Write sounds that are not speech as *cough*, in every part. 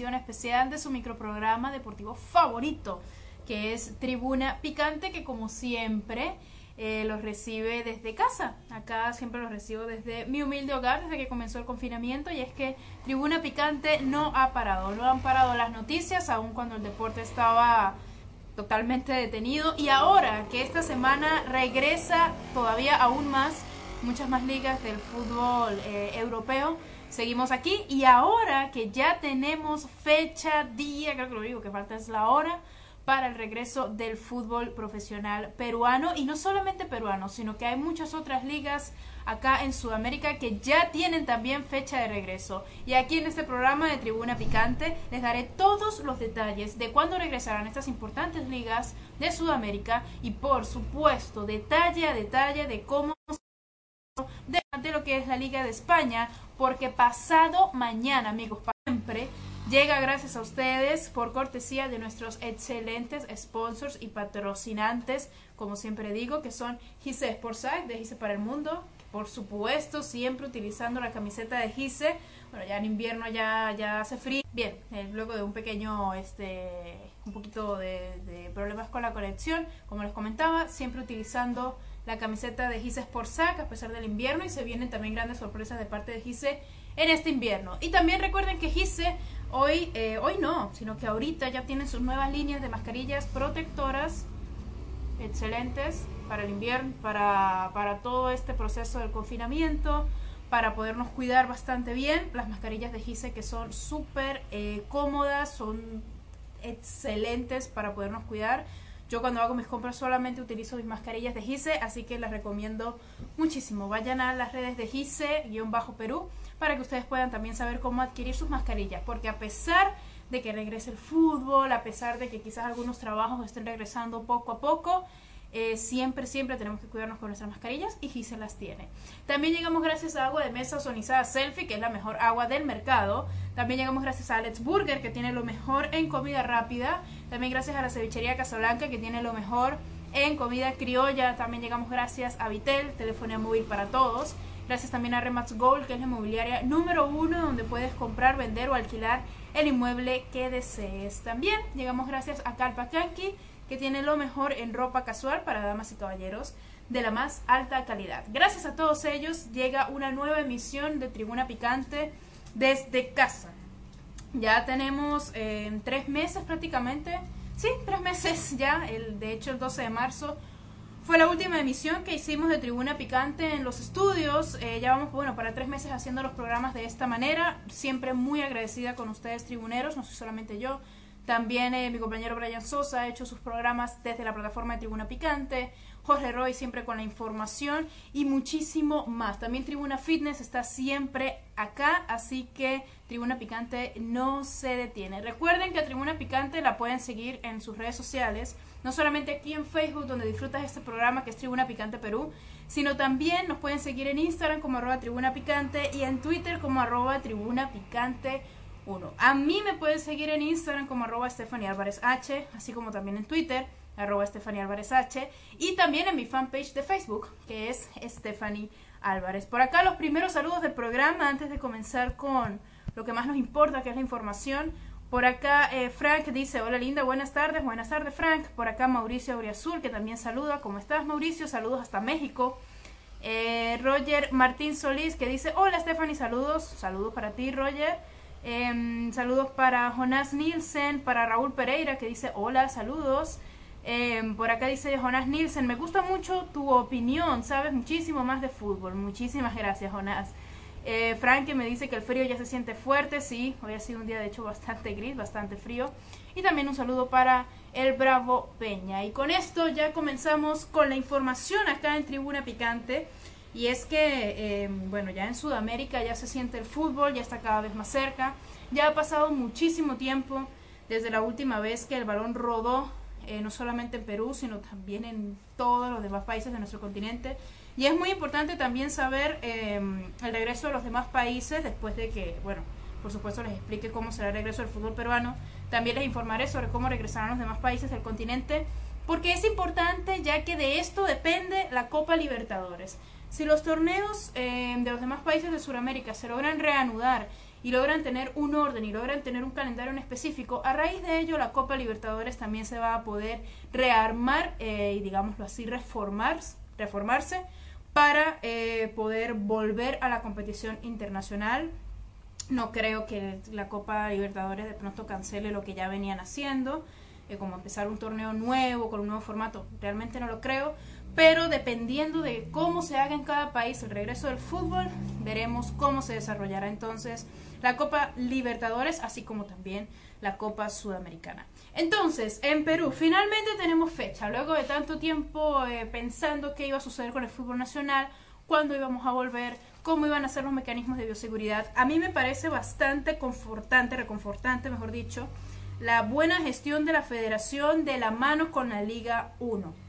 especial de su microprograma deportivo favorito, que es Tribuna Picante, que como siempre eh, los recibe desde casa. Acá siempre los recibo desde mi humilde hogar, desde que comenzó el confinamiento, y es que Tribuna Picante no ha parado, no han parado las noticias, aun cuando el deporte estaba totalmente detenido, y ahora que esta semana regresa todavía aún más muchas más ligas del fútbol eh, europeo. Seguimos aquí y ahora que ya tenemos fecha, día, creo que lo digo que falta es la hora para el regreso del fútbol profesional peruano y no solamente peruano, sino que hay muchas otras ligas acá en Sudamérica que ya tienen también fecha de regreso. Y aquí en este programa de Tribuna Picante les daré todos los detalles de cuándo regresarán estas importantes ligas de Sudamérica y por supuesto detalle a detalle de cómo de lo que es la Liga de España, porque pasado mañana, amigos, siempre llega gracias a ustedes por cortesía de nuestros excelentes sponsors y patrocinantes, como siempre digo, que son Gise Sportside de Gise para el Mundo, por supuesto, siempre utilizando la camiseta de Gise. Bueno, ya en invierno ya, ya hace frío. Bien, eh, luego de un pequeño, este, un poquito de, de problemas con la conexión, como les comentaba, siempre utilizando la camiseta de Gise Sportsac a pesar del invierno y se vienen también grandes sorpresas de parte de Gise en este invierno. Y también recuerden que Gise hoy, eh, hoy no, sino que ahorita ya tienen sus nuevas líneas de mascarillas protectoras excelentes para el invierno, para, para todo este proceso del confinamiento, para podernos cuidar bastante bien. Las mascarillas de Gise que son súper eh, cómodas, son excelentes para podernos cuidar yo cuando hago mis compras solamente utilizo mis mascarillas de Gise, así que las recomiendo muchísimo. Vayan a las redes de Gise-Perú para que ustedes puedan también saber cómo adquirir sus mascarillas, porque a pesar de que regrese el fútbol, a pesar de que quizás algunos trabajos estén regresando poco a poco, eh, siempre, siempre tenemos que cuidarnos con nuestras mascarillas y Gise las tiene. También llegamos gracias a agua de mesa ozonizada Selfie, que es la mejor agua del mercado. También llegamos gracias a Alex Burger, que tiene lo mejor en comida rápida. También gracias a la cevichería Casablanca, que tiene lo mejor en comida criolla. También llegamos gracias a Vitel, telefonía móvil para todos. Gracias también a Remax Gold, que es la inmobiliaria número uno donde puedes comprar, vender o alquilar el inmueble que desees. También llegamos gracias a Calpa Yankee que tiene lo mejor en ropa casual para damas y caballeros de la más alta calidad. Gracias a todos ellos llega una nueva emisión de Tribuna Picante desde casa. Ya tenemos eh, tres meses prácticamente, sí, tres meses ya, el, de hecho el 12 de marzo fue la última emisión que hicimos de Tribuna Picante en los estudios. Eh, ya vamos, bueno, para tres meses haciendo los programas de esta manera. Siempre muy agradecida con ustedes, tribuneros, no soy solamente yo, también eh, mi compañero Brian Sosa ha hecho sus programas desde la plataforma de Tribuna Picante. Jorge Roy siempre con la información y muchísimo más. También Tribuna Fitness está siempre acá, así que Tribuna Picante no se detiene. Recuerden que a Tribuna Picante la pueden seguir en sus redes sociales, no solamente aquí en Facebook donde disfrutas este programa que es Tribuna Picante Perú, sino también nos pueden seguir en Instagram como arroba Tribuna Picante y en Twitter como arroba Tribuna Picante a mí me pueden seguir en Instagram como arroba Stephanie Álvarez H, así como también en Twitter, arroba Stephanie Álvarez H, y también en mi fanpage de Facebook, que es Stephanie Álvarez. Por acá los primeros saludos del programa antes de comenzar con lo que más nos importa, que es la información. Por acá eh, Frank dice, hola linda, buenas tardes, buenas tardes Frank. Por acá Mauricio Auriazul, que también saluda, ¿cómo estás Mauricio? Saludos hasta México. Eh, Roger Martín Solís, que dice, hola Stephanie, saludos, saludos para ti Roger. Em, saludos para Jonas Nielsen, para Raúl Pereira que dice hola, saludos. Em, por acá dice Jonas Nielsen, me gusta mucho tu opinión, sabes muchísimo más de fútbol. Muchísimas gracias, Jonas. Eh, Frank que me dice que el frío ya se siente fuerte, sí, hoy ha sido un día de hecho bastante gris, bastante frío. Y también un saludo para el Bravo Peña. Y con esto ya comenzamos con la información acá en Tribuna Picante. Y es que, eh, bueno, ya en Sudamérica ya se siente el fútbol, ya está cada vez más cerca. Ya ha pasado muchísimo tiempo desde la última vez que el balón rodó, eh, no solamente en Perú, sino también en todos los demás países de nuestro continente. Y es muy importante también saber em, el regreso de los demás países después de que, bueno, por supuesto les explique cómo será el regreso del fútbol peruano. También les informaré sobre cómo regresarán los demás países del continente, porque es importante ya que de esto depende la Copa Libertadores. Si los torneos eh, de los demás países de Sudamérica se logran reanudar y logran tener un orden y logran tener un calendario en específico, a raíz de ello la Copa Libertadores también se va a poder rearmar eh, y digámoslo así, reformar, reformarse para eh, poder volver a la competición internacional. No creo que la Copa Libertadores de pronto cancele lo que ya venían haciendo, eh, como empezar un torneo nuevo con un nuevo formato, realmente no lo creo pero dependiendo de cómo se haga en cada país el regreso del fútbol, veremos cómo se desarrollará entonces la Copa Libertadores, así como también la Copa Sudamericana. Entonces, en Perú, finalmente tenemos fecha, luego de tanto tiempo eh, pensando qué iba a suceder con el fútbol nacional, cuándo íbamos a volver, cómo iban a ser los mecanismos de bioseguridad. A mí me parece bastante confortante, reconfortante, mejor dicho, la buena gestión de la federación de la mano con la Liga 1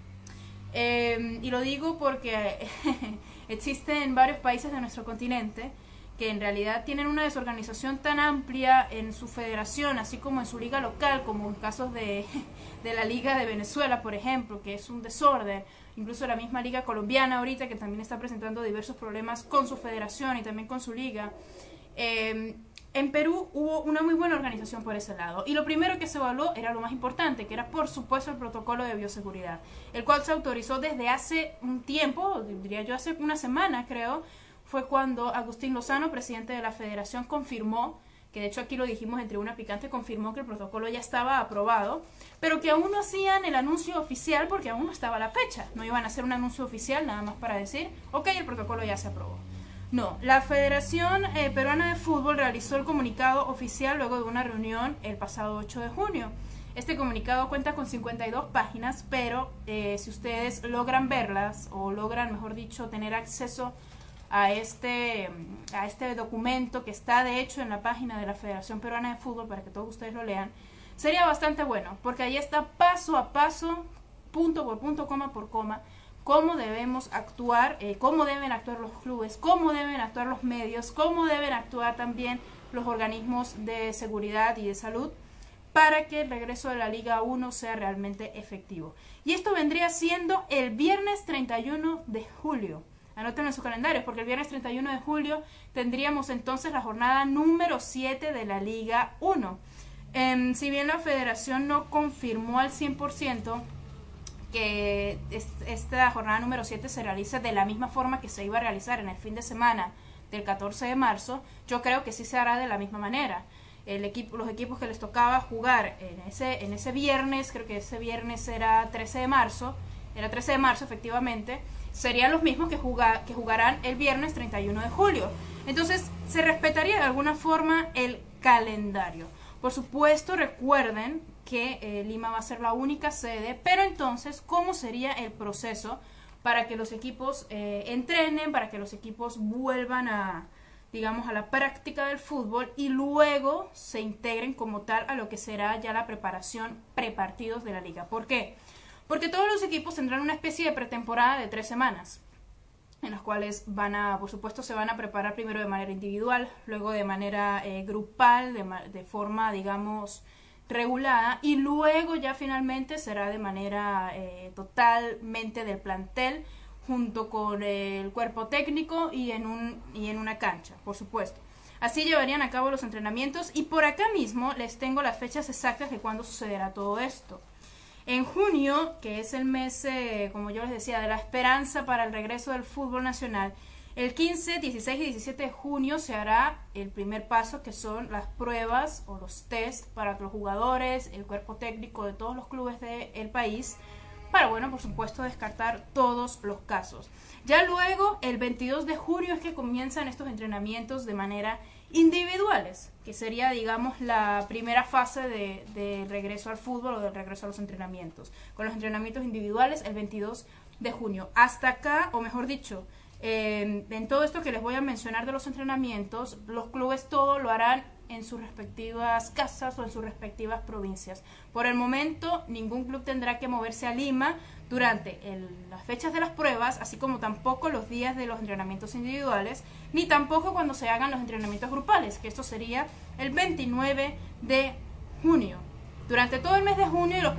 Em, y lo digo porque *laughs* existen varios países de nuestro continente que en realidad tienen una desorganización tan amplia en su federación, así como en su liga local, como en casos de, *laughs* de la Liga de Venezuela, por ejemplo, que es un desorden, incluso la misma Liga Colombiana ahorita, que también está presentando diversos problemas con su federación y también con su liga. Eh, en Perú hubo una muy buena organización por ese lado. Y lo primero que se evaluó era lo más importante, que era por supuesto el protocolo de bioseguridad, el cual se autorizó desde hace un tiempo, diría yo hace una semana creo, fue cuando Agustín Lozano, presidente de la federación, confirmó, que de hecho aquí lo dijimos entre una picante, confirmó que el protocolo ya estaba aprobado, pero que aún no hacían el anuncio oficial porque aún no estaba la fecha. No iban a hacer un anuncio oficial nada más para decir, ok, el protocolo ya se aprobó. No, la Federación eh, Peruana de Fútbol realizó el comunicado oficial luego de una reunión el pasado 8 de junio. Este comunicado cuenta con 52 páginas, pero eh, si ustedes logran verlas o logran, mejor dicho, tener acceso a este, a este documento que está de hecho en la página de la Federación Peruana de Fútbol para que todos ustedes lo lean, sería bastante bueno, porque ahí está paso a paso, punto por punto, coma por coma, cómo debemos actuar, eh, cómo deben actuar los clubes, cómo deben actuar los medios, cómo deben actuar también los organismos de seguridad y de salud para que el regreso de la Liga 1 sea realmente efectivo. Y esto vendría siendo el viernes 31 de julio. Anoten en sus calendarios, porque el viernes 31 de julio tendríamos entonces la jornada número 7 de la Liga 1. Em, si bien la federación no confirmó al 100%, que esta jornada número 7 se realice de la misma forma que se iba a realizar en el fin de semana del 14 de marzo, yo creo que sí se hará de la misma manera. El equipo, los equipos que les tocaba jugar en ese, en ese viernes, creo que ese viernes era 13 de marzo, era 13 de marzo efectivamente, serían los mismos que, que jugarán el viernes 31 de julio. Entonces, se respetaría de alguna forma el calendario. Por supuesto, recuerden que eh, Lima va a ser la única sede, pero entonces, ¿cómo sería el proceso para que los equipos eh, entrenen, para que los equipos vuelvan a, digamos, a la práctica del fútbol y luego se integren como tal a lo que será ya la preparación prepartidos de la liga? ¿Por qué? Porque todos los equipos tendrán una especie de pretemporada de tres semanas en las cuales van a, por supuesto, se van a preparar primero de manera individual, luego de manera eh, grupal, de, de, forma, digamos, regulada y luego ya finalmente será de manera eh, totalmente del plantel junto con el cuerpo técnico y en, un, y en una cancha, por supuesto. Así llevarían a cabo los entrenamientos y por acá mismo les tengo las fechas exactas de cuándo sucederá todo esto. En junio, que es el mes, eh, como yo les decía, de la esperanza para el regreso del fútbol nacional, el 15, 16 y 17 de junio se hará el primer paso que son las pruebas o los test para los jugadores, el cuerpo técnico de todos los clubes del país, para, bueno, por supuesto, descartar todos los casos. Ya luego, el 22 de junio es que comienzan estos entrenamientos de manera individuales, que sería, digamos, la primera fase de, de regreso al fútbol o del regreso a los entrenamientos. Con los entrenamientos individuales el 22 de junio. Hasta acá, o mejor dicho, en todo esto que les voy a mencionar de los entrenamientos, los clubes todo lo harán en sus respectivas casas o en sus respectivas provincias. Por el momento, ningún club tendrá que moverse a Lima durante las fechas de las pruebas, así como tampoco los días de los entrenamientos individuales, ni tampoco cuando se hagan los entrenamientos grupales, que esto sería el 29 de junio. Durante todo el mes de junio y, los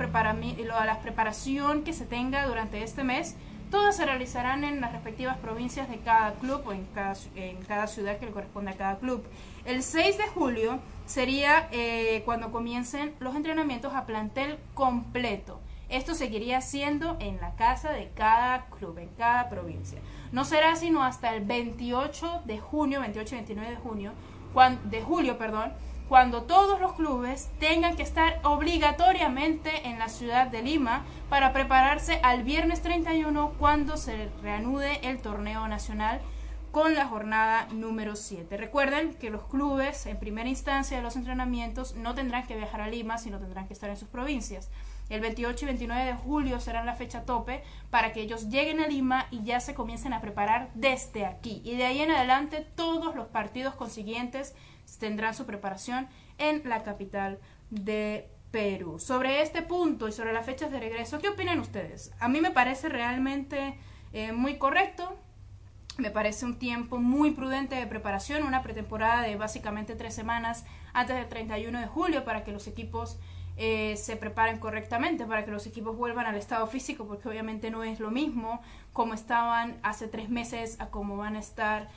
y la preparación que se tenga durante este mes, Todas se realizarán en las respectivas provincias de cada club o en cada, ciudad que le corresponde a cada club. El 6 de julio sería eh, cuando comiencen los entrenamientos a plantel completo. Esto seguiría siendo en la casa de cada club, en cada provincia. No será sino hasta el 28 de junio, 28 y 29 de junio, de julio, perdón, cuando todos los clubes tengan que estar obligatoriamente en la ciudad de Lima para prepararse al viernes 31 cuando se reanude el torneo nacional con la jornada número 7. Recuerden que los clubes en primera instancia de los entrenamientos no tendrán que viajar a Lima, sino tendrán que estar en sus provincias. El 28 y 29 de julio serán la fecha tope para que ellos lleguen a Lima y ya se comiencen a preparar desde aquí. Y de ahí en adelante todos los partidos consiguientes tendrán su preparación en la capital de Perú. Sobre este punto y sobre las fechas de regreso, ¿qué opinan ustedes? A mí me parece realmente eh, muy correcto. Me parece un tiempo muy prudente de preparación, una pretemporada de básicamente tres semanas antes del 31 de julio para que los equipos eh, se preparen correctamente, para que los equipos vuelvan al estado físico, porque obviamente no es lo mismo como estaban hace tres meses a como van a estar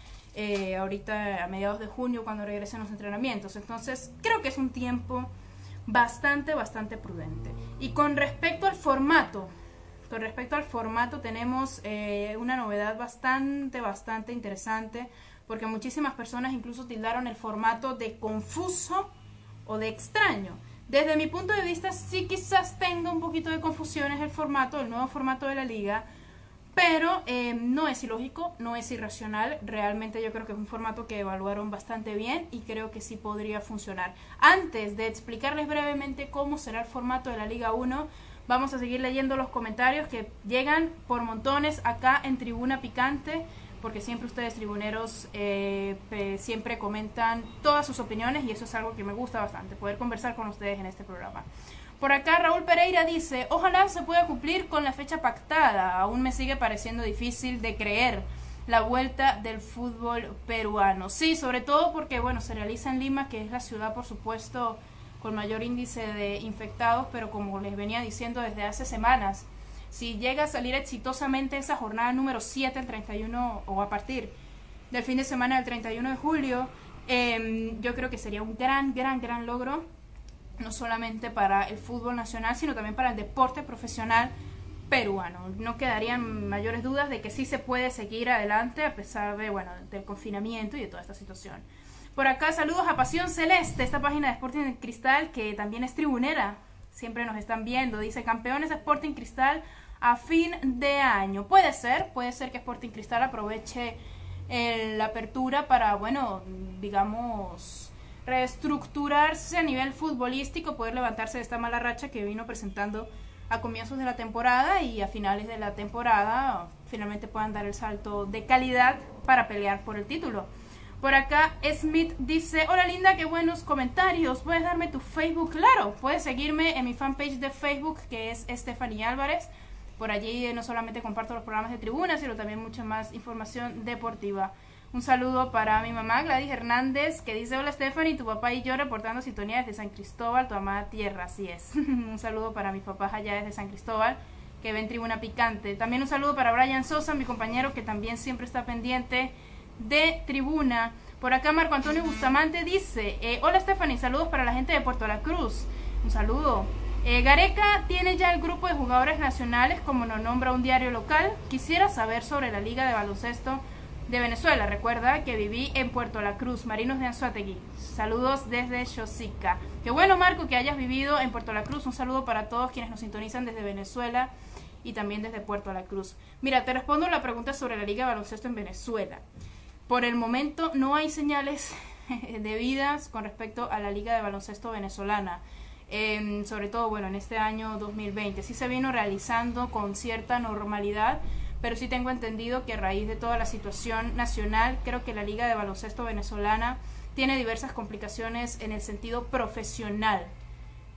eh, ahorita a mediados de junio cuando regresen los entrenamientos. Entonces creo que es un tiempo bastante, bastante prudente. Y con respecto al formato, con respecto al formato tenemos eh, una novedad bastante, bastante interesante, porque muchísimas personas incluso tildaron el formato de confuso o de extraño. Desde mi punto de vista, sí quizás tenga un poquito de confusiones el formato, el nuevo formato de la liga, pero eh, no es ilógico, no es irracional. Realmente yo creo que es un formato que evaluaron bastante bien y creo que sí podría funcionar. Antes de explicarles brevemente cómo será el formato de la Liga 1, vamos a seguir leyendo los comentarios que llegan por montones acá en Tribuna Picante, porque siempre ustedes tribuneros eh, siempre comentan todas sus opiniones y eso es algo que me gusta bastante, poder conversar con ustedes en este programa. Por acá Raúl Pereira dice, ojalá se pueda cumplir con la fecha pactada. Aún me sigue pareciendo difícil de creer la vuelta del fútbol peruano. Sí, sobre todo porque, bueno, se realiza en Lima, que es la ciudad, por supuesto, con mayor índice de infectados, pero como les venía diciendo desde hace semanas, si llega a salir exitosamente esa jornada número 7, el 31, o a partir del fin de semana del 31 de julio, em, yo creo que sería un gran, gran, gran logro no solamente para el fútbol nacional, sino también para el deporte profesional peruano. No quedarían mayores dudas de que sí se puede seguir adelante a pesar de, bueno, del confinamiento y de toda esta situación. Por acá saludos a Pasión Celeste, esta página de Sporting Cristal que también es tribunera. Siempre nos están viendo. Dice campeones Sporting Cristal a fin de año. Puede ser, puede ser que Sporting Cristal aproveche la apertura para, bueno, digamos, reestructurarse a nivel futbolístico, poder levantarse de esta mala racha que vino presentando a comienzos de la temporada y a finales de la temporada finalmente puedan dar el salto de calidad para pelear por el título. Por acá Smith dice, hola linda, qué buenos comentarios, puedes darme tu Facebook, claro, puedes seguirme en mi fanpage de Facebook que es Stephanie Álvarez, por allí no solamente comparto los programas de tribuna, sino también mucha más información deportiva. Un saludo para mi mamá Gladys Hernández, que dice, hola Stephanie, tu papá y yo reportando sintonía desde San Cristóbal, tu amada tierra, así es. *laughs* un saludo para mis papás allá desde San Cristóbal, que ven Tribuna Picante. También un saludo para Brian Sosa, mi compañero, que también siempre está pendiente de Tribuna. Por acá Marco Antonio Bustamante dice, eh, hola Stephanie, saludos para la gente de Puerto La Cruz. Un saludo. Eh, Gareca tiene ya el grupo de jugadores nacionales, como nos nombra un diario local. Quisiera saber sobre la liga de baloncesto de Venezuela. Recuerda que viví en Puerto La Cruz, Marinos de Anzuategui. Saludos desde Chosica. Qué bueno, Marco, que hayas vivido en Puerto La Cruz. Un saludo para todos quienes nos sintonizan desde Venezuela y también desde Puerto La Cruz. Mira, te respondo la pregunta sobre la Liga de Baloncesto en Venezuela. Por el momento no hay señales *laughs* debidas con respecto a la Liga de Baloncesto venezolana. Em, sobre todo, bueno, en este año 2020. Sí se vino realizando con cierta normalidad, pero sí tengo entendido que a raíz de toda la situación nacional, creo que la Liga de Baloncesto Venezolana tiene diversas complicaciones en el sentido profesional.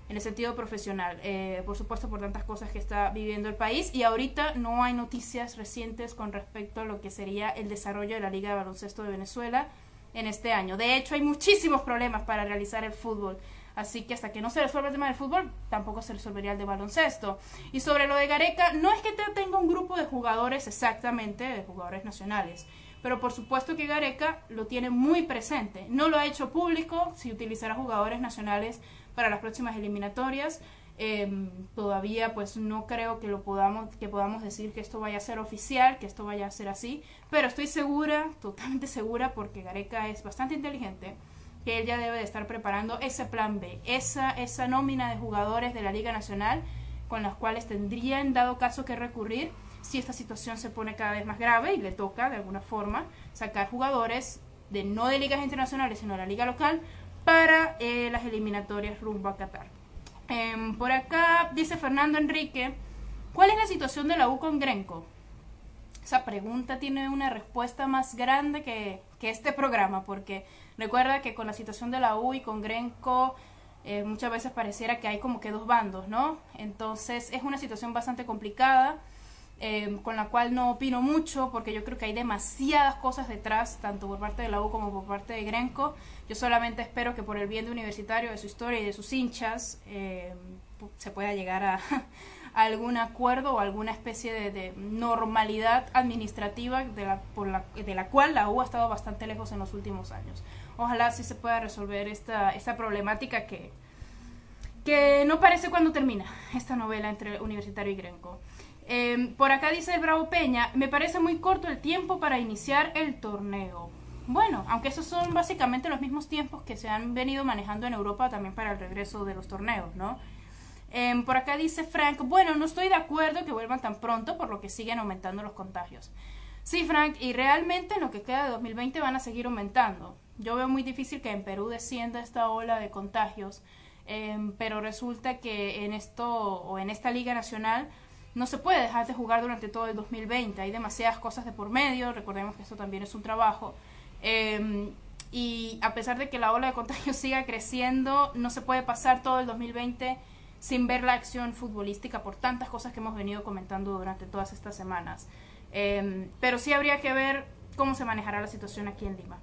En el sentido profesional, eh, por supuesto por tantas cosas que está viviendo el país y ahorita no hay noticias recientes con respecto a lo que sería el desarrollo de la Liga de Baloncesto de Venezuela en este año. De hecho, hay muchísimos problemas para realizar el fútbol Así que hasta que no se resuelva el tema del fútbol, tampoco se resolvería el de baloncesto. Y sobre lo de Gareca, no es que tenga un grupo de jugadores exactamente, de jugadores nacionales, pero por supuesto que Gareca lo tiene muy presente. No lo ha hecho público, si utilizará jugadores nacionales para las próximas eliminatorias. Em, todavía pues no creo que lo podamos que podamos decir que esto vaya a ser oficial que esto vaya a ser así pero estoy segura totalmente segura porque Gareca es bastante inteligente que él ya debe de estar preparando ese plan B, esa, esa nómina de jugadores de la Liga Nacional con las cuales tendrían dado caso que recurrir si esta situación se pone cada vez más grave y le toca de alguna forma sacar jugadores de no de ligas internacionales sino de la liga local para eh, las eliminatorias rumbo a Qatar. Em, por acá dice Fernando Enrique, ¿cuál es la situación de la U con Grenco? Esa pregunta tiene una respuesta más grande que, que este programa, porque Recuerda que con la situación de la U y con Grenco eh, muchas veces pareciera que hay como que dos bandos, ¿no? Entonces es una situación bastante complicada. Eh, con la cual no opino mucho porque yo creo que hay demasiadas cosas detrás, tanto por parte de la U como por parte de Grenco. Yo solamente espero que por el bien de Universitario, de su historia y de sus hinchas, eh, se pueda llegar a, *laughs* algún acuerdo o alguna especie de, normalidad administrativa de la, por la, de la cual la U ha estado bastante lejos en los últimos años ojalá sí se pueda resolver esta, esta problemática que, que no parece cuando termina esta novela entre Universitario y Grenco. Em, por acá dice el Bravo Peña, me parece muy corto el tiempo para iniciar el torneo. Bueno, aunque esos son básicamente los mismos tiempos que se han venido manejando en Europa también para el regreso de los torneos, ¿no? Em, por acá dice Frank, bueno, no estoy de acuerdo que vuelvan tan pronto por lo que siguen aumentando los contagios. Sí, Frank, y realmente en lo que queda de 2020 van a seguir aumentando. Yo veo muy difícil que en Perú descienda esta ola de contagios, em, pero resulta que en esto o en esta liga nacional no se puede dejar de jugar durante todo el 2020. Hay demasiadas cosas de por medio. Recordemos que esto también es un trabajo. Em, y a pesar de que la ola de contagios *laughs* siga creciendo, no se puede pasar todo el 2020 sin ver la acción futbolística por tantas cosas que hemos venido comentando durante todas estas semanas. Em, pero sí habría que ver cómo se manejará la situación aquí en Lima.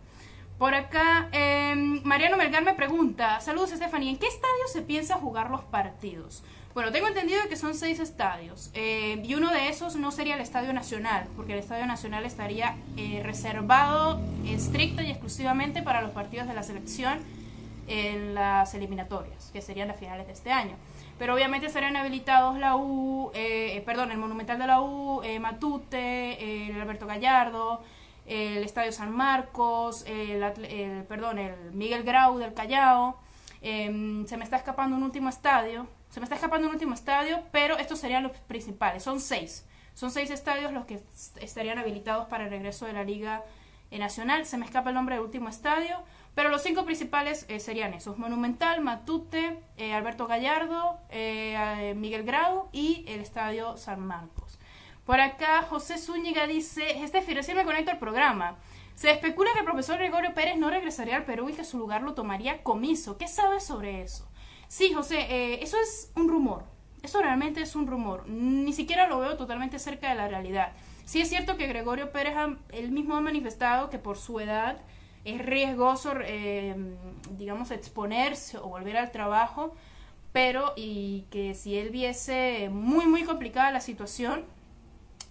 Por acá, em, Mariano Melgar me pregunta, saludos Stephanie, ¿en qué estadio se piensa jugar los partidos? Bueno, tengo entendido que son seis estadios eh, y uno de esos no sería el Estadio Nacional, porque el Estadio Nacional estaría eh, reservado estricta y exclusivamente para los partidos de la selección en las eliminatorias, que serían las finales de este año. Pero obviamente estarían habilitados la U, eh, perdón, el Monumental de la U, Matute, el Alberto Gallardo, el Estadio San Marcos, el, perdón, el Miguel Grau del Callao. Em, se me está escapando un último estadio. Se me está escapando un último estadio, pero estos serían los principales. Son seis. Son seis estadios los que estarían habilitados para el regreso de la Liga Nacional. Se me escapa el nombre del último estadio. Pero los cinco principales eh, serían esos. Monumental, Matute, eh, Alberto Gallardo, eh, Miguel Grau y el Estadio San Marcos. Por acá, José Zúñiga dice, este recién me conecto al programa. Se especula que el profesor Gregorio Pérez no regresaría al Perú y que su lugar lo tomaría comiso. ¿Qué sabes sobre eso? Sí, José, eh, eso es un rumor. Eso realmente es un rumor. Ni siquiera lo veo totalmente cerca de la realidad. Sí es cierto que Gregorio Pérez, él mismo ha manifestado que por su edad es riesgoso, eh, digamos, exponerse o volver al trabajo, pero y que si él viese muy, muy complicada la situación,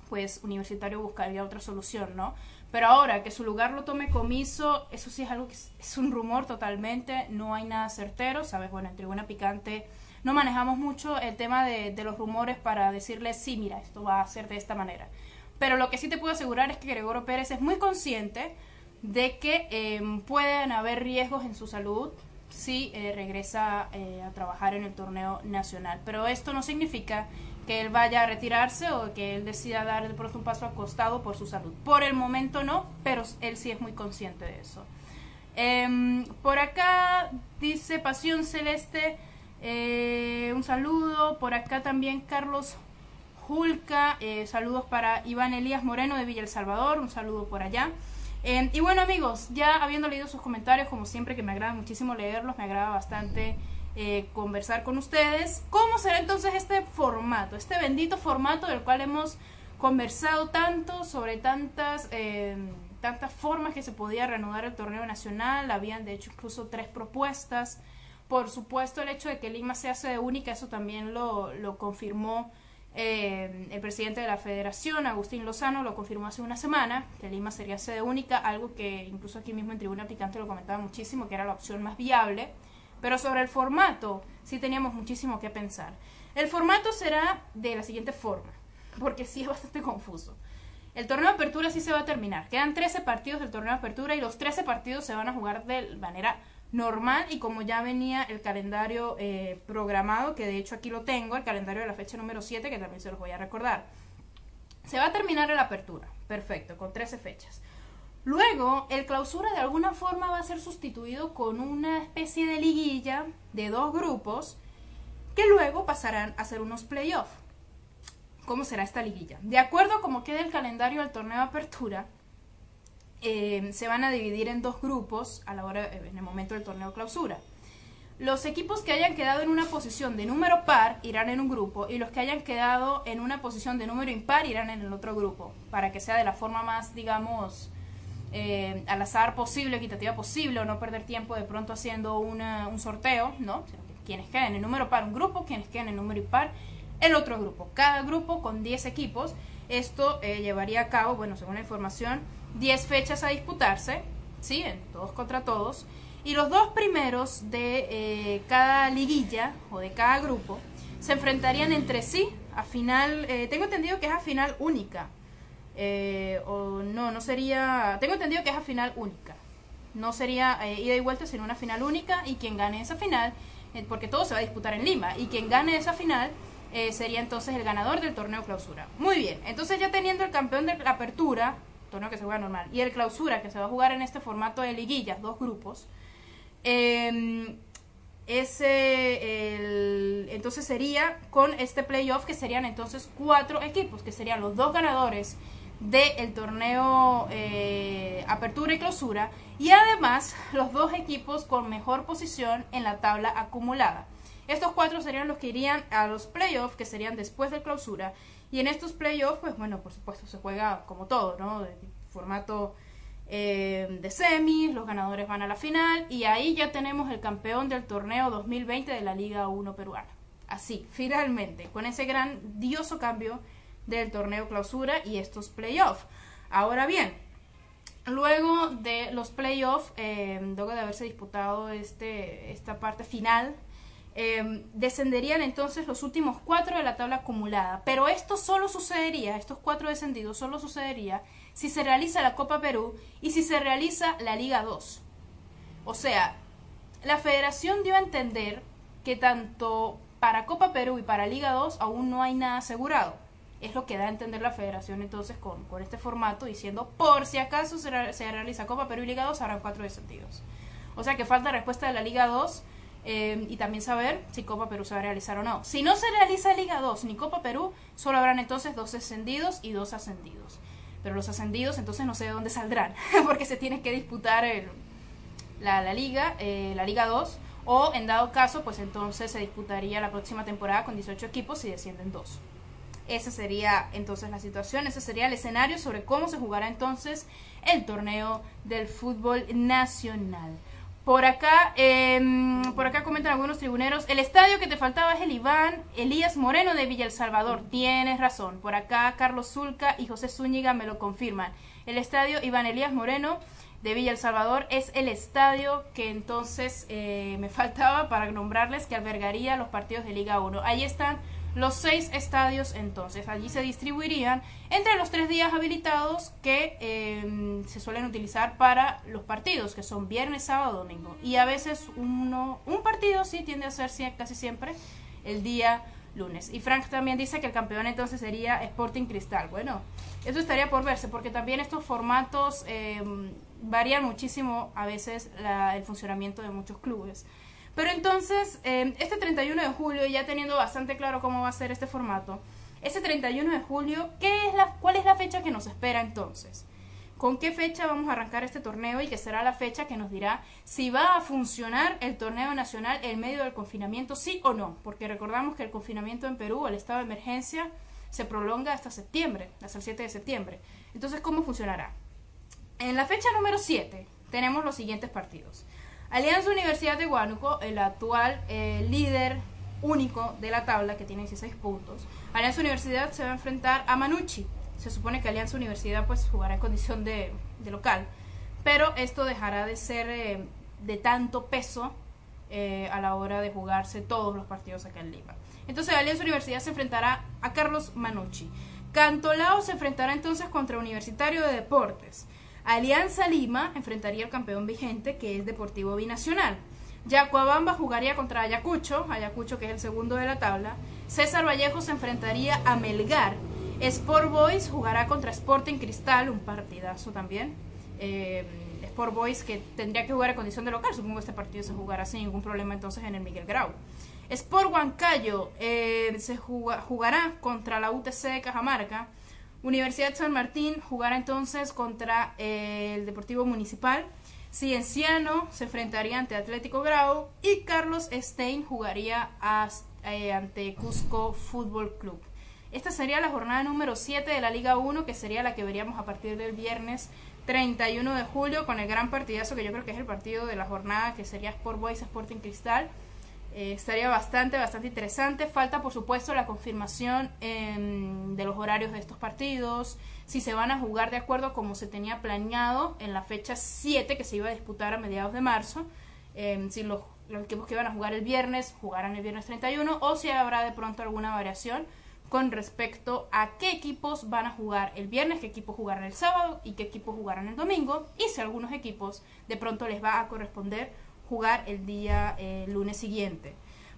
pues Universitario buscaría otra solución, ¿no? Pero ahora que su lugar lo tome comiso, eso sí es algo que es, un rumor totalmente, no hay nada certero, ¿sabes? Bueno, en Tribuna Picante no manejamos mucho el tema de, los rumores para decirle, sí, mira, esto va a ser de esta manera. Pero lo que sí te puedo asegurar es que Gregorio Pérez es muy consciente de que em, pueden haber riesgos en su salud si eh, regresa eh, a trabajar en el torneo nacional. Pero esto no significa que él vaya a retirarse o que él decida dar de pronto un paso al costado por su salud. Por el momento no, pero él sí es muy consciente de eso. Em, por acá dice Pasión Celeste, eh, un saludo. Por acá también Carlos Julca, saludos para Iván Elías Moreno de Villa El Salvador, un saludo por allá. Y bueno amigos, ya habiendo leído sus comentarios, como siempre que me agrada muchísimo leerlos, me agrada bastante eh, conversar con ustedes. ¿Cómo será entonces este formato, este bendito formato del cual hemos conversado tanto sobre tantas, eh, tantas formas que se podía reanudar el torneo nacional? Habían de hecho incluso tres propuestas Por supuesto, el hecho de que Lima sea sede única, eso también lo, lo confirmó eh, el presidente de la federación, Agustín Lozano, lo confirmó hace una semana, que Lima sería sede única, algo que incluso aquí mismo en Tribuna Picante lo comentaba muchísimo, que era la opción más viable. Pero sobre el formato, sí teníamos muchísimo que pensar. El formato será de la siguiente forma, porque sí es bastante confuso. El torneo de apertura sí se va a terminar. Quedan 13 partidos del torneo de apertura y los 13 partidos se van a jugar de manera normal y como ya venía el calendario eh, programado, que de hecho aquí lo tengo, el calendario de la fecha número 7, que también se los voy a recordar. Se va a terminar la apertura, perfecto, con 13 fechas. Luego, el clausura de alguna forma va a ser sustituido con una especie de liguilla de dos grupos que luego pasarán a ser unos playoffs. ¿Cómo será esta liguilla? De acuerdo a cómo quede el calendario del torneo de apertura, eh, se van a dividir en dos grupos a la hora, en el momento del torneo clausura. Los equipos que hayan quedado en una posición de número par irán en un grupo y los que hayan quedado en una posición de número impar irán en el otro grupo, para que sea de la forma más, digamos, eh, al azar posible, equitativa posible, o no perder tiempo de pronto haciendo un sorteo, ¿no? Quienes queden en número par un grupo, quienes queden en número impar el otro grupo. Cada grupo con 10 equipos. Esto eh, llevaría a cabo, bueno, según la información, 10 fechas a disputarse, ¿sí? Todos contra todos. Y los dos primeros de eh, cada liguilla o de cada grupo se enfrentarían entre sí a final, eh, tengo entendido que es a final única. Eh, o no, no sería, tengo entendido que es a final única. No sería ida y vuelta, sino una final única y quien gane esa final, porque todo se va a disputar en Lima, y quien gane esa final sería entonces el ganador del torneo clausura. Muy bien, entonces ya teniendo el campeón de la apertura, torneo que se juega normal, y el clausura, que se va a jugar en este formato de liguillas, dos grupos, em, ese, entonces sería con este playoff que serían entonces cuatro equipos, que serían los dos ganadores del torneo eh, apertura y clausura, y además los dos equipos con mejor posición en la tabla acumulada. Estos cuatro serían los que irían a los playoffs, que serían después de clausura, y en estos playoffs, pues bueno, por supuesto, se juega como todo, ¿no? De formato eh, de semis, los ganadores van a la final y ahí ya tenemos el campeón del torneo 2020 de la Liga 1 peruana. Así, finalmente, con ese grandioso cambio del torneo clausura y estos playoffs. Ahora bien, luego de los playoffs, eh, luego de haberse disputado este, esta parte final Em, descenderían entonces los últimos cuatro de la tabla acumulada. Pero esto solo sucedería, estos cuatro descendidos solo sucedería si se realiza la Copa Perú y si se realiza la Liga 2. O sea, la federación dio a entender que tanto para Copa Perú y para Liga 2 aún no hay nada asegurado. Es lo que da a entender la federación entonces con, con este formato, diciendo por si acaso se, realiza Copa Perú y Liga 2, habrá cuatro descendidos. O sea que falta respuesta de la Liga 2 eh, y también saber si Copa Perú se va a realizar o no. Si no se realiza Liga 2 ni Copa Perú, solo habrán entonces dos descendidos y dos ascendidos. Pero los ascendidos entonces no sé de dónde saldrán, *laughs* porque se tiene que disputar la, la, Liga, eh, la Liga 2, o en dado caso, pues entonces se disputaría la próxima temporada con 18 equipos y descienden dos. Esa sería entonces la situación, ese sería el escenario sobre cómo se jugará entonces el torneo del fútbol nacional. Por acá, em, por acá comentan algunos tribuneros. El estadio que te faltaba es el Iván Elías Moreno de Villa El Salvador. Tienes razón. Por acá Carlos Zulca y José Zúñiga me lo confirman. El estadio Iván Elías Moreno de Villa El Salvador es el estadio que entonces eh, me *laughs* faltaba para nombrarles que albergaría los partidos de Liga 1. Ahí están los seis estadios entonces allí se distribuirían entre los tres días habilitados que em, se suelen utilizar para los partidos, que son viernes, sábado, domingo. Y a veces uno, un partido sí tiende a ser casi siempre el día lunes. Y Frank también dice que el campeón entonces sería Sporting Cristal. Bueno, eso estaría por verse, porque también estos formatos em, varían muchísimo a veces el funcionamiento de muchos clubes. Pero entonces, eh, este 31 de julio, ya teniendo bastante claro cómo va a ser este formato, ese 31 de julio, ¿qué es la, ¿cuál es la fecha que nos espera entonces? ¿Con qué fecha vamos a arrancar este torneo y que será la fecha que nos dirá si va a funcionar el torneo nacional en medio del confinamiento, sí o no? Porque recordamos que el confinamiento en Perú, el estado de emergencia, se prolonga hasta septiembre, hasta el 7 de septiembre. Entonces, ¿cómo funcionará? En la fecha número 7 tenemos los siguientes partidos. Alianza Universidad de Huánuco, el actual eh, líder único de la tabla que tiene 16 puntos. Alianza Universidad se va a enfrentar a Manucci. Se supone que Alianza Universidad pues jugará en condición de, local, pero esto dejará de ser eh, de tanto peso eh, a la hora de jugarse todos los partidos acá en Lima. Entonces Alianza Universidad se enfrentará a Carlos Manucci. Cantolao se enfrentará entonces contra Universitario de Deportes. Alianza Lima enfrentaría al campeón vigente que es Deportivo Binacional. Yacuabamba jugaría contra Ayacucho, Ayacucho que es el segundo de la tabla. César Vallejo se enfrentaría a Melgar. Sport Boys jugará contra Sporting Cristal, un partidazo también. Eh, Sport Boys que tendría que jugar en condición de local, supongo que este partido se jugará sin ningún problema entonces en el Miguel Grau. Sport Huancayo eh, se jugará contra la UTC de Cajamarca. Universidad San Martín jugará entonces contra eh, el Deportivo Municipal. Cienciano se enfrentaría ante Atlético Grau y Carlos Stein jugaría eh, ante Cusco Fútbol Club. Esta sería la jornada número 7 de la Liga 1, que sería la que veríamos a partir del viernes 31 de julio con el gran partidazo que yo creo que es el partido de la jornada, que sería Sport Boys Sporting Cristal. Eh, estaría bastante, bastante interesante. Falta, por supuesto, la confirmación em, de los horarios de estos partidos, si se van a jugar de acuerdo como se tenía planeado en la fecha 7 que se iba a disputar a mediados de marzo, em, si los, los, equipos que iban a jugar el viernes jugarán el viernes 31 o si habrá de pronto alguna variación con respecto a qué equipos van a jugar el viernes, qué equipos jugarán el sábado y qué equipos jugarán el domingo y si algunos equipos de pronto les va a corresponder jugar el día eh, lunes siguiente.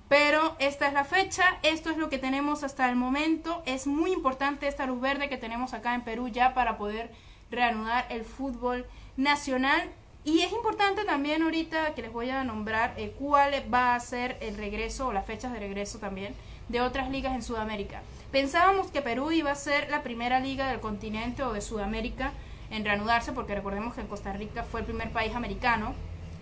Pero esta es la fecha, esto es lo que tenemos hasta el momento. Es muy importante esta luz verde que tenemos acá en Perú ya para poder reanudar el fútbol nacional. Y es importante también ahorita que les voy a nombrar eh, cuál va a ser el regreso o las fechas de regreso también de otras ligas en Sudamérica. Pensábamos que Perú iba a ser la primera liga del continente o de Sudamérica en reanudarse, porque recordemos que en Costa Rica fue el primer país americano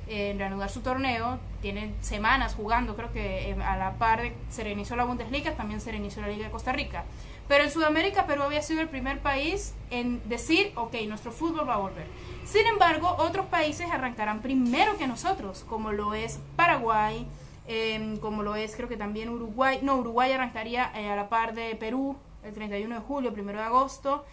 en reanudar su torneo. Tienen semanas jugando, creo que eh, a la par de se reinició la Bundesliga, también se reinició la Liga de Costa Rica. Pero en Sudamérica Perú había sido el primer país en decir, ok, nuestro fútbol va a volver. Sin embargo, otros países arrancarán primero que nosotros, como lo es Paraguay, em, como lo es creo que también Uruguay. No, Uruguay arrancaría eh, a la par de Perú el 31 de julio, 1 de agosto.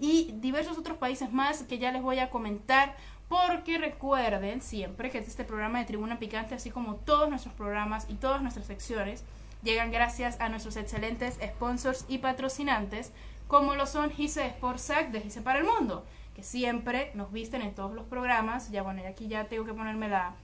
Y diversos otros países más que ya les voy a comentar porque recuerden siempre que este programa de Tribuna Picante, así como todos nuestros programas y todas nuestras secciones, llegan gracias a nuestros excelentes sponsors y patrocinantes, como lo son Gise Sportsac de Gise para el Mundo, que siempre nos visten en todos los programas. Ya bueno, aquí ya tengo que ponerme la,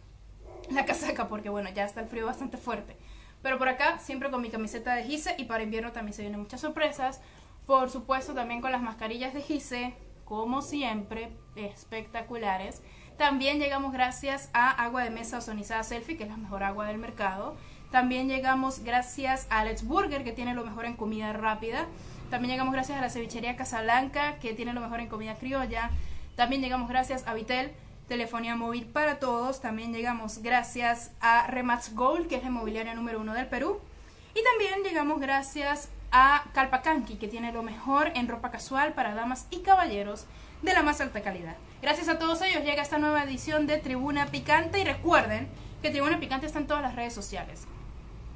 la casaca porque bueno, ya está el frío bastante fuerte. Pero por acá, siempre con mi camiseta de Gise y para invierno también se vienen muchas sorpresas. Por supuesto, también con las mascarillas de Gise, como siempre, espectaculares. También llegamos gracias a agua de mesa ozonizada selfie, que es la mejor agua del mercado. También llegamos gracias a Alex Burger, que tiene lo mejor en comida rápida. También llegamos gracias a la cevichería Casablanca, que tiene lo mejor en comida criolla. También llegamos gracias a Vitel, telefonía móvil para todos. También llegamos gracias a Remax Gold, que es la inmobiliaria número uno del Perú. Y también llegamos gracias a Calpacanqui, que tiene lo mejor en ropa casual para damas y caballeros de la más alta calidad. Gracias a todos ellos llega esta nueva edición de Tribuna Picante y recuerden que Tribuna Picante está en todas las redes sociales.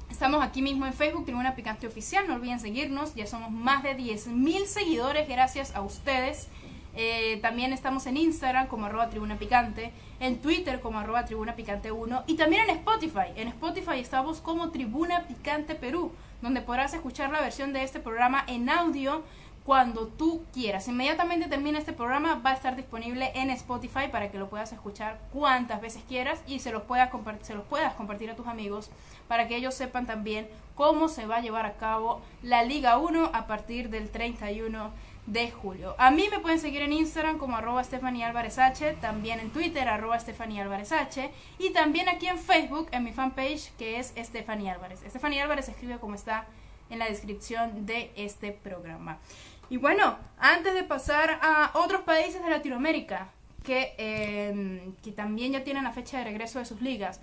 Estamos aquí mismo en Facebook, Tribuna Picante Oficial, no olviden seguirnos, ya somos más de 10.000 seguidores gracias a ustedes. Eh, también estamos en Instagram como arroba Tribuna Picante, en Twitter como arroba Tribuna Picante 1 y también en Spotify. En Spotify estamos como Tribuna Picante Perú donde podrás escuchar la versión de este programa en audio cuando tú quieras. Inmediatamente termine este programa, va a estar disponible en Spotify para que lo puedas escuchar cuantas veces quieras y se los, puedas se los puedas compartir a tus amigos para que ellos sepan también cómo se va a llevar a cabo la Liga 1 a partir del 31 de julio. A mí me pueden seguir en Instagram como arroba Stephanie Álvarez H, también en Twitter arroba Stephanie Álvarez H y también aquí en Facebook en mi fanpage que es Stephanie Álvarez. Stephanie Álvarez escribe como está en la descripción de este programa. Y bueno, antes de pasar a otros países de Latinoamérica que, em, que también ya tienen la fecha de regreso de sus ligas,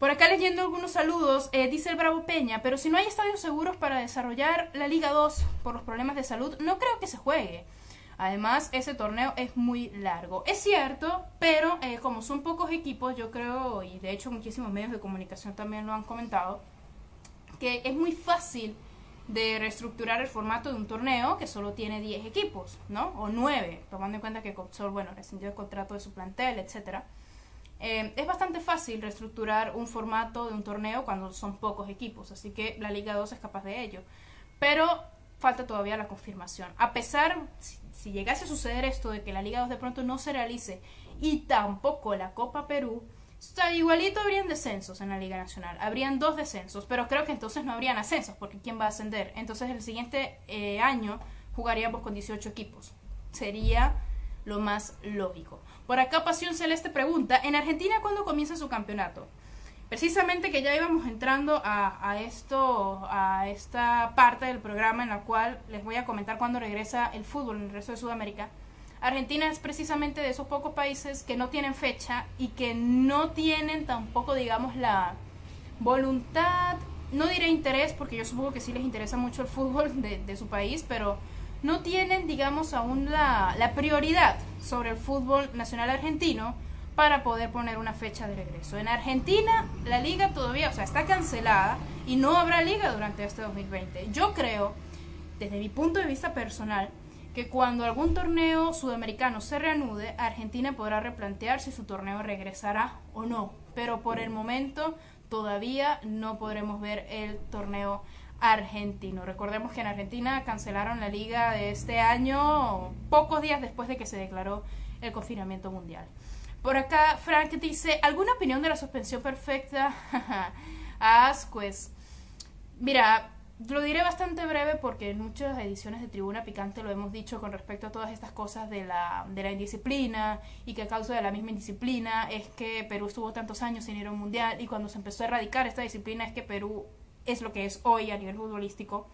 por acá leyendo algunos saludos, eh, dice el Bravo Peña, pero si no hay estadios seguros para desarrollar la Liga 2 por los problemas de salud, no creo que se juegue. Además, ese torneo es muy largo. Es cierto, pero eh, como son pocos equipos, yo creo, y de hecho muchísimos medios de comunicación también lo han comentado, que es muy fácil de reestructurar el formato de un torneo que solo tiene 10 equipos, ¿no? O 9, tomando en cuenta que Copsol, bueno, rescindió el contrato de su plantel, etcétera. Eh, es bastante fácil reestructurar un formato de un torneo cuando son pocos equipos, así que la Liga 2 es capaz de ello. Pero falta todavía la confirmación. A pesar, si, llegase a suceder esto de que la Liga 2 de pronto no se realice y tampoco la Copa Perú, está igualito habrían descensos en la Liga Nacional. Habrían dos descensos, pero creo que entonces no habrían ascensos, porque ¿quién va a ascender? Entonces el siguiente eh, año jugaríamos con 18 equipos. Sería lo más lógico. Por acá Pasión Celeste pregunta, ¿en Argentina cuándo comienza su campeonato? precisamente que ya íbamos entrando a, esto, a esta parte del programa en la cual les voy a comentar cuando regresa el fútbol en el resto de Sudamérica. Argentina es precisamente de esos pocos países que no tienen fecha y que no tienen tampoco, digamos, la voluntad, no diré interés, porque yo supongo que sí les interesa mucho el fútbol de, de su país, pero no tienen, digamos, aún la, la prioridad sobre el fútbol nacional argentino para poder poner una fecha de regreso. En Argentina la liga todavía, o sea, está cancelada y no habrá liga durante este 2020. Yo creo, desde mi punto de vista personal, que cuando algún torneo sudamericano se reanude, Argentina podrá replantear si su torneo regresará o no. Pero por el momento todavía no podremos ver el torneo argentino. Recordemos que en Argentina cancelaron la liga de este año pocos días después de que se declaró el confinamiento mundial. Por acá, Frank dice, ¿alguna opinión de la suspensión perfecta *laughs* a Asquez? Mira, lo diré bastante breve porque en muchas ediciones de Tribuna Picante lo hemos dicho con respecto a todas estas cosas de la, de la indisciplina y que a causa de la misma indisciplina es que Perú estuvo tantos años sin ir a un mundial y cuando se empezó a erradicar esta disciplina es que Perú es lo que es hoy a nivel futbolístico.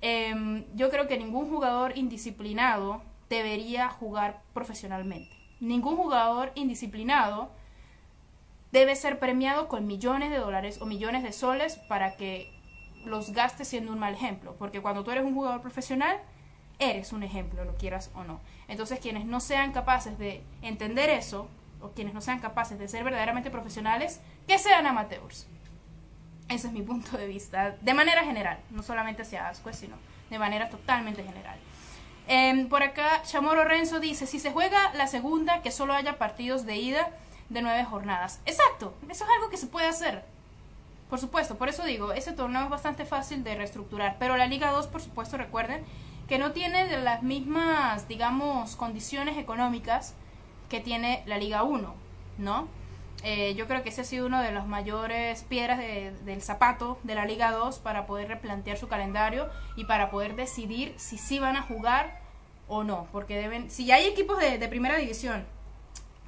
Em, yo creo que ningún jugador indisciplinado debería jugar profesionalmente ningún jugador indisciplinado debe ser premiado con millones de dólares o millones de soles para que los gastes siendo un mal ejemplo. Porque cuando tú eres un jugador profesional, eres un ejemplo, lo quieras o no. Entonces, quienes no sean capaces de entender eso, o quienes no sean capaces de ser verdaderamente profesionales, que sean amateurs. Ese es mi punto de vista, de manera general, no solamente hacia Asco, sino de manera totalmente general. Em, por acá, Chamorro Renzo dice, si se juega la segunda, que solo haya partidos de ida de nueve jornadas. Exacto, eso es algo que se puede hacer. Por supuesto, por eso digo, ese torneo es bastante fácil de reestructurar, pero la Liga 2, por supuesto, recuerden que no tiene las mismas, digamos, condiciones económicas que tiene la Liga 1, ¿no? Eh, yo creo que ese ha sido uno de las mayores piedras del zapato de la Liga 2 para poder replantear su calendario y para poder decidir si sí van a jugar o no. Porque deben, si ya hay equipos de, primera división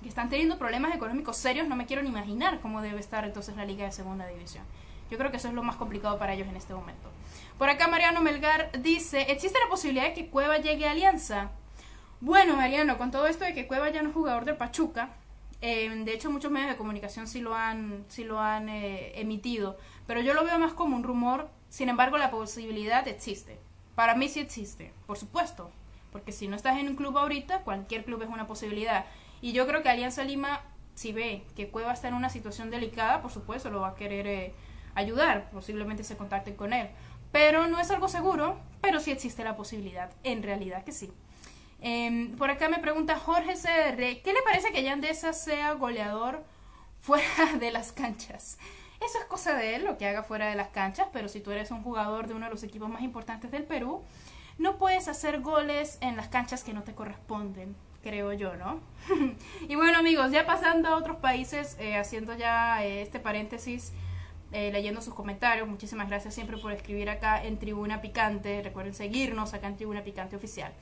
que están teniendo problemas económicos serios, no me quiero ni imaginar cómo debe estar entonces la Liga de Segunda División. Yo creo que eso es lo más complicado para ellos en este momento. Por acá Mariano Melgar dice, ¿existe la posibilidad de que Cueva llegue a Alianza? Bueno, Mariano, con todo esto de que Cueva ya no es jugador del Pachuca, Em, de hecho, muchos medios de comunicación sí lo han, sí lo han eh, emitido, pero yo lo veo más como un rumor. Sin embargo, la posibilidad existe. Para mí sí existe, por supuesto, porque si no estás en un club ahorita, cualquier club es una posibilidad. Y yo creo que Alianza Lima, si ve que Cueva está en una situación delicada, por supuesto lo va a querer eh, ayudar, posiblemente se contacten con él. Pero no es algo seguro, pero sí existe la posibilidad, en realidad que sí. Em, por acá me pregunta Jorge CR, ¿qué le parece que Yandesa sea goleador fuera *laughs* de las canchas? Eso es cosa de él, lo que haga fuera de las canchas, pero si tú eres un jugador de uno de los equipos más importantes del Perú, no puedes hacer goles en las canchas que no te corresponden, creo yo, ¿no? *laughs* y bueno amigos, ya pasando a otros países, eh, haciendo ya eh, este paréntesis, eh, leyendo sus comentarios, muchísimas gracias siempre por escribir acá en Tribuna Picante, recuerden seguirnos acá en Tribuna Picante Oficial.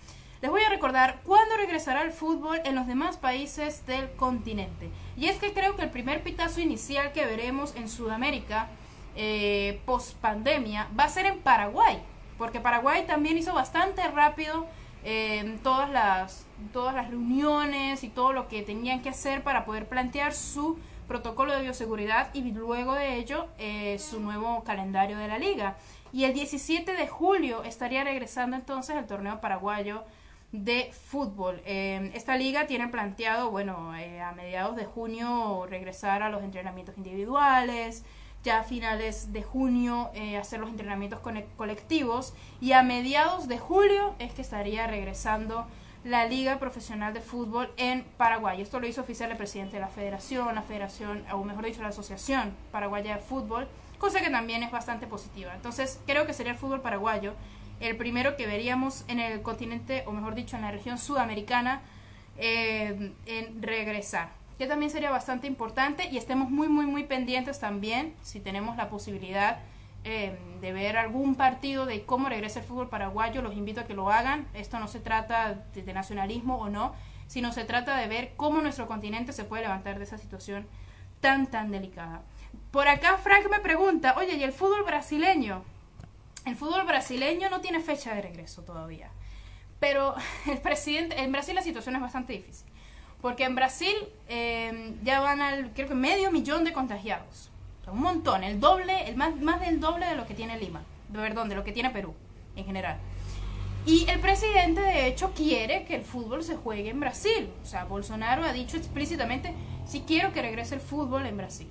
Les voy a recordar cuándo regresará el fútbol en los demás países del continente. Y es que creo que el primer pitazo inicial que veremos en Sudamérica eh, post pandemia va a ser en Paraguay, porque Paraguay también hizo bastante rápido eh, todas, las, todas las reuniones y todo lo que tenían que hacer para poder plantear su protocolo de bioseguridad y luego de ello eh, su nuevo calendario de la liga. Y el 17 de julio estaría regresando entonces el torneo paraguayo de fútbol. Eh, esta liga tiene planteado, bueno, eh, a mediados de junio regresar a los entrenamientos individuales, ya a finales de junio eh, hacer los entrenamientos colectivos y a mediados de julio es que estaría regresando la Liga Profesional de Fútbol en Paraguay. Esto lo hizo oficial el presidente de la federación, la federación, o mejor dicho, la Asociación Paraguaya de Fútbol, cosa que también es bastante positiva. Entonces, creo que sería el fútbol paraguayo el primero que veríamos en el continente, o mejor dicho, en la región sudamericana, eh, en regresar. Que también sería bastante importante y estemos muy, muy, muy pendientes también, si tenemos la posibilidad eh, de ver algún partido de cómo regresa el fútbol paraguayo, los invito a que lo hagan. Esto no se trata de, nacionalismo o no, sino se trata de ver cómo nuestro continente se puede levantar de esa situación tan, tan delicada. Por acá Frank me pregunta, oye, ¿y el fútbol brasileño? El fútbol brasileño no tiene fecha de regreso todavía. Pero *laughs* el presidente, en Brasil la situación es bastante difícil. Porque en Brasil eh, ya van al, creo que medio millón de contagiados. un montón, el doble, el más, más del doble de lo que tiene Lima. Perdón, de lo que tiene Perú en general. Y el presidente, de hecho, quiere que el fútbol se juegue en Brasil. O sea, Bolsonaro ha dicho explícitamente, si quiero que regrese el fútbol en Brasil.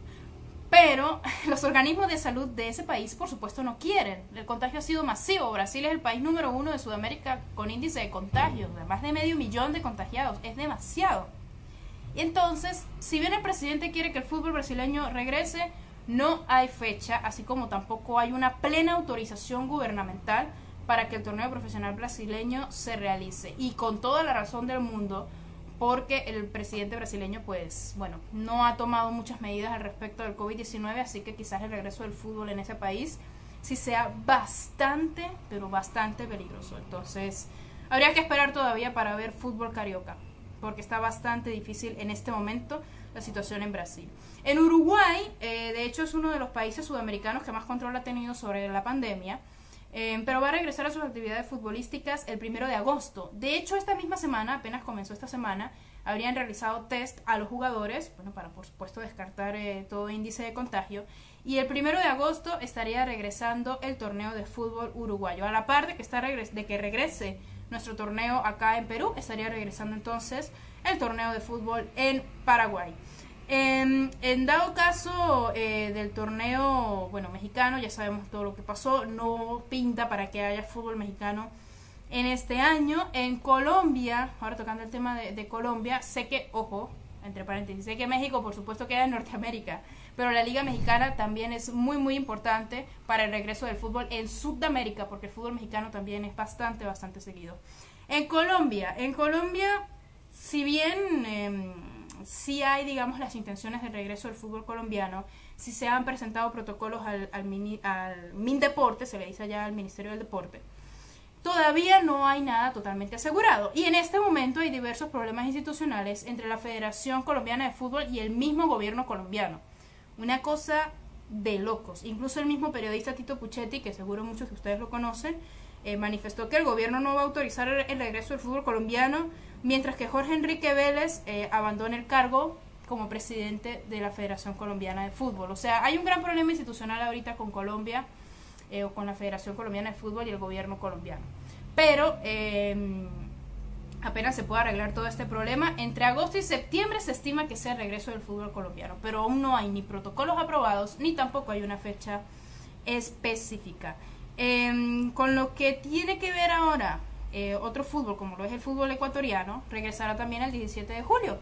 Pero *laughs* los organismos de salud de ese país, por supuesto, no quieren. El contagio ha sido masivo. Brasil es el país número uno de Sudamérica con índice de contagios, más de medio millón de contagiados. Es demasiado. Y entonces, si bien el presidente quiere que el fútbol brasileño regrese, no hay fecha, así como tampoco hay una plena autorización gubernamental para que el torneo profesional brasileño se realice. Y con toda la razón del mundo, porque el presidente brasileño, pues, bueno, no ha tomado muchas medidas al respecto del COVID-19, así que quizás el regreso del fútbol en ese país sí sea bastante, pero bastante peligroso. Entonces, habría que esperar todavía para ver fútbol carioca, porque está bastante difícil en este momento la situación en Brasil. En Uruguay, eh, de hecho, es uno de los países sudamericanos que más control ha tenido sobre la pandemia. Eh, pero va a regresar a sus actividades futbolísticas el primero de agosto. De hecho, esta misma semana, apenas comenzó esta semana, habrían realizado test a los jugadores, bueno, para por supuesto descartar eh, todo índice de contagio. Y el primero de agosto estaría regresando el torneo de fútbol uruguayo. A la par de que, está de que regrese nuestro torneo acá en Perú, estaría regresando entonces el torneo de fútbol en Paraguay. En, dado caso eh, del torneo, bueno, mexicano, ya sabemos todo lo que pasó, no pinta para que haya fútbol mexicano en este año. En Colombia, ahora tocando el tema de, Colombia, sé que, ojo, entre paréntesis, sé que México por supuesto queda en Norteamérica, pero la Liga Mexicana también es muy, muy importante para el regreso del fútbol en Sudamérica, porque el fútbol mexicano también es bastante, bastante seguido. En Colombia, en Colombia, si bien... Em, si hay, digamos, las intenciones de regreso del fútbol colombiano, si se han presentado protocolos al, al, mini, MINDEPORTE, se le dice allá al Ministerio del Deporte, todavía no hay nada totalmente asegurado. Y en este momento hay diversos problemas institucionales entre la Federación Colombiana de Fútbol y el mismo gobierno colombiano. Una cosa de locos. Incluso el mismo periodista Tito Puchetti, que seguro muchos de ustedes lo conocen, eh, manifestó que el gobierno no va a autorizar el regreso del fútbol colombiano mientras que Jorge Enrique Vélez eh, abandona el cargo como presidente de la Federación Colombiana de Fútbol. O sea, hay un gran problema institucional ahorita con Colombia eh, o con la Federación Colombiana de Fútbol y el gobierno colombiano. Pero em, apenas se puede arreglar todo este problema. Entre agosto y septiembre se estima que sea el regreso del fútbol colombiano, pero aún no hay ni protocolos aprobados ni tampoco hay una fecha específica. Em, con lo que tiene que ver ahora eh, otro fútbol, como lo es el fútbol ecuatoriano, regresará también el 17 de julio,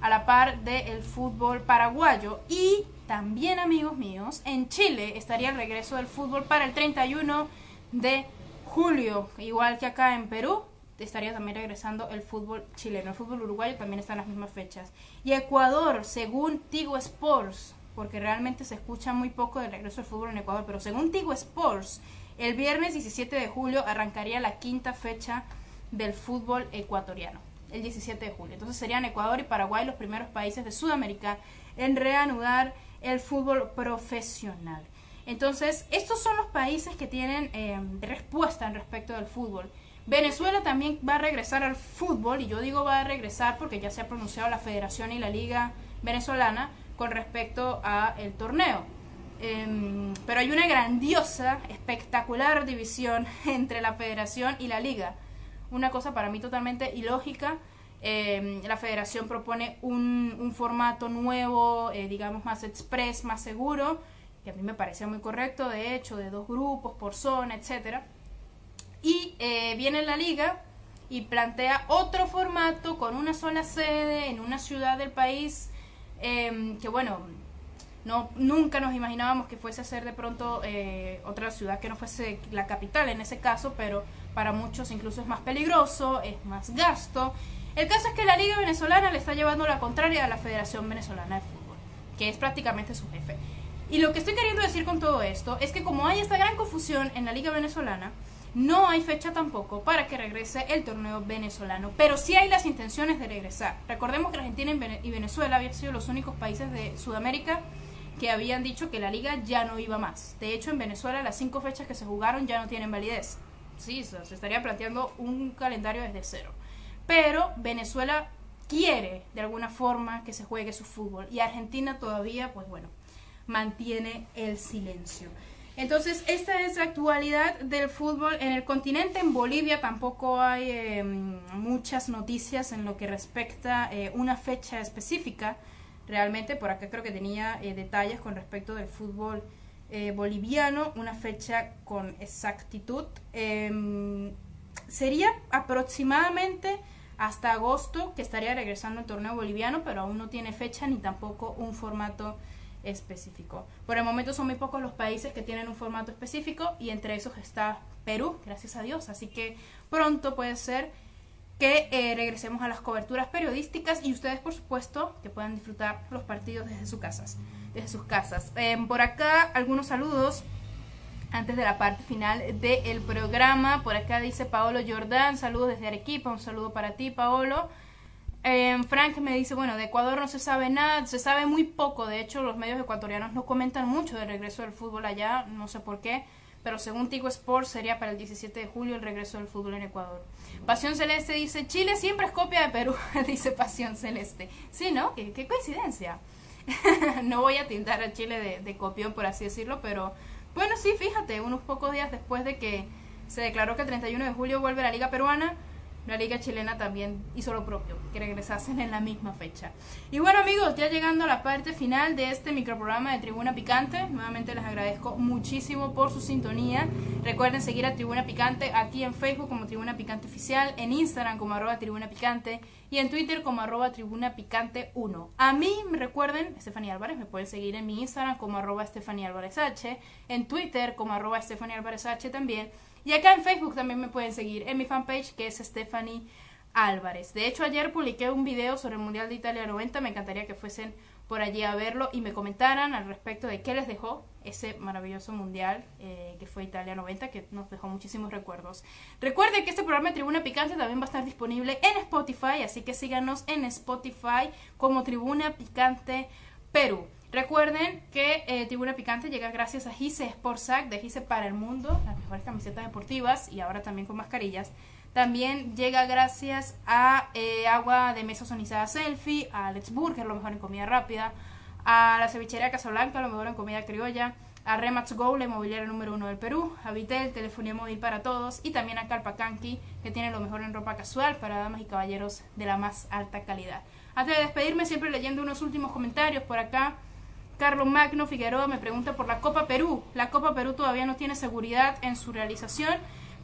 a la par del fútbol paraguayo. Y también, amigos míos, en Chile estaría el regreso del fútbol para el 31 de julio, igual que acá en Perú. Estaría también regresando el fútbol chileno. El fútbol uruguayo también está en las mismas fechas. Y Ecuador, según Tigo Sports, porque realmente se escucha muy poco del regreso del fútbol en Ecuador, pero según Tigo Sports, el viernes 17 de julio arrancaría la quinta fecha del fútbol ecuatoriano, el 17 de julio. Entonces serían Ecuador y Paraguay los primeros países de Sudamérica en reanudar el fútbol profesional. Entonces, estos son los países que tienen eh, respuesta en respecto del fútbol. Venezuela también va a regresar al fútbol, y yo digo va a regresar porque ya se ha pronunciado la Federación y la Liga Venezolana con respecto a el torneo. Em, pero hay una grandiosa, espectacular división *laughs* entre la federación y la liga. una cosa para mí totalmente ilógica. Em, la federación propone un, formato nuevo, eh, digamos más express, más seguro, que a mí me parece muy correcto, de hecho, de dos grupos por zona, etcétera. Y eh, viene la liga y plantea otro formato con una sola sede en una ciudad del país, em, que bueno, no, nunca nos imaginábamos que fuese a ser de pronto eh, otra ciudad que no fuese la capital en ese caso, pero para muchos incluso es más peligroso, es más gasto. El caso es que la Liga Venezolana le está llevando la contraria a la Federación Venezolana de Fútbol, que es prácticamente su jefe. Y lo que estoy queriendo decir con todo esto es que como hay esta gran confusión en la Liga Venezolana, no hay fecha tampoco para que regrese el torneo venezolano, pero sí hay las intenciones de regresar. Recordemos que Argentina y Venezuela habían sido los únicos países de Sudamérica que habían dicho que la liga ya no iba más. De hecho, en Venezuela las cinco fechas que se jugaron ya no tienen validez. Sí, se estaría planteando un calendario desde cero. Pero Venezuela quiere de alguna forma que se juegue su fútbol y Argentina todavía, pues bueno, mantiene el silencio. Entonces, esta es la actualidad del fútbol en el continente. En Bolivia tampoco hay em, muchas noticias en lo que respecta a eh, una fecha específica. Realmente, por acá creo que tenía eh, detalles con respecto del fútbol eh, boliviano, una fecha con exactitud. Em, sería aproximadamente hasta agosto que estaría regresando el torneo boliviano, pero aún no tiene fecha ni tampoco un formato específico. Por el momento son muy pocos los países que tienen un formato específico y entre esos está Perú, gracias a Dios. Así que pronto puede ser que eh, regresemos a las coberturas periodísticas y ustedes, por supuesto, que puedan disfrutar los partidos desde sus casas. Desde sus casas. Em, por acá, algunos saludos antes de la parte final del programa. Por acá dice Paolo Jordán, saludos desde Arequipa, un saludo para ti, Paolo. Eh, Frank me dice, bueno, de Ecuador no se sabe nada, se sabe muy poco, de hecho los medios ecuatorianos no comentan mucho del regreso del fútbol allá, no sé por qué, pero según Tigo Sports sería para el 17 de julio el regreso del fútbol en Ecuador. Pasión Celeste dice, Chile siempre es copia de Perú, *laughs* dice Pasión Celeste. Sí, ¿no? Qué, coincidencia. *laughs* no voy a tintar a Chile de, de copión, por así decirlo, pero bueno, sí, fíjate, unos pocos días después de que se declaró que el 31 de julio vuelve la Liga Peruana, la liga chilena también hizo lo propio, que regresasen en la misma fecha. Y bueno amigos, ya llegando a la parte final de este microprograma de Tribuna Picante, nuevamente les agradezco muchísimo por su sintonía. Recuerden seguir a Tribuna Picante aquí en Facebook como Tribuna Picante Oficial, en Instagram como arroba Tribuna Picante y en Twitter como arroba Tribuna Picante 1. A mí, recuerden, Estefanía Álvarez, me pueden seguir en mi Instagram como arroba Estefanía Álvarez H, en Twitter como arroba Estefanía Álvarez H también y acá en Facebook también me pueden seguir en mi fanpage que es Stephanie Álvarez. De hecho, ayer publiqué un video sobre el Mundial de Italia 90. Me encantaría que fuesen por allí a verlo y me comentaran al respecto de qué les dejó ese maravilloso mundial eh, que fue Italia 90, que nos dejó muchísimos recuerdos. Recuerde que este programa de Tribuna Picante también va a estar disponible en Spotify, así que síganos en Spotify como Tribuna Picante Perú. Recuerden que eh, Picante llega gracias a Gise Sportsac de Gise para el Mundo, las mejores camisetas deportivas y ahora también con mascarillas. También llega gracias a eh, Agua de Mesa Sonizada Selfie, a Let's Burger, lo mejor en comida rápida, a la cevichería Casablanca, lo mejor en comida criolla, a Remax Go, la inmobiliaria número uno del Perú, a Vitel, telefonía móvil para todos, y también a Calpacanqui, que tiene lo mejor en ropa casual para damas y caballeros de la más alta calidad. Antes de despedirme, siempre leyendo unos últimos comentarios por acá. Carlos Magno Figueroa me pregunta por la Copa Perú. La Copa Perú todavía no tiene seguridad en su realización,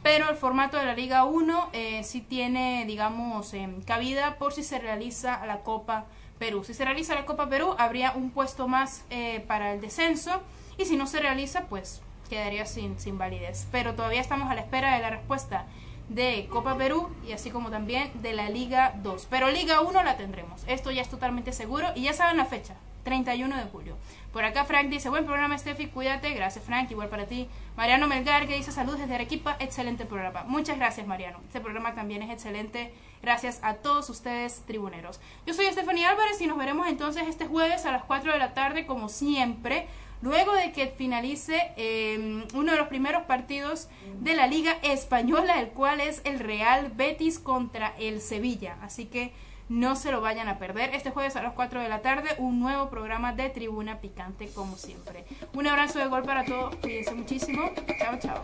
pero el formato de la Liga 1 eh, sí tiene, digamos, em, cabida por si se realiza la Copa Perú. Si se realiza la Copa Perú, habría un puesto más eh, para el descenso y si no se realiza, pues quedaría sin, sin validez. Pero todavía estamos a la espera de la respuesta de Copa Perú y así como también de la Liga 2. Pero Liga 1 la tendremos. Esto ya es totalmente seguro y ya saben la fecha. 31 de julio. Por acá Frank dice, buen programa Steffi, cuídate. Gracias Frank, igual para ti. Mariano Melgar que dice, salud desde Arequipa, excelente programa. Muchas gracias Mariano. Este programa también es excelente. Gracias a todos ustedes tribuneros. Yo soy Estefanía Álvarez y nos veremos entonces este jueves a las 4 de la tarde como siempre. Luego de que finalice em, uno de los primeros partidos de la Liga Española, el cual es el Real Betis contra el Sevilla. Así que no se lo vayan a perder. Este jueves a las 4 de la tarde, un nuevo programa de Tribuna Picante, como siempre. Un abrazo de gol para todos. Cuídense muchísimo. Chao, chao.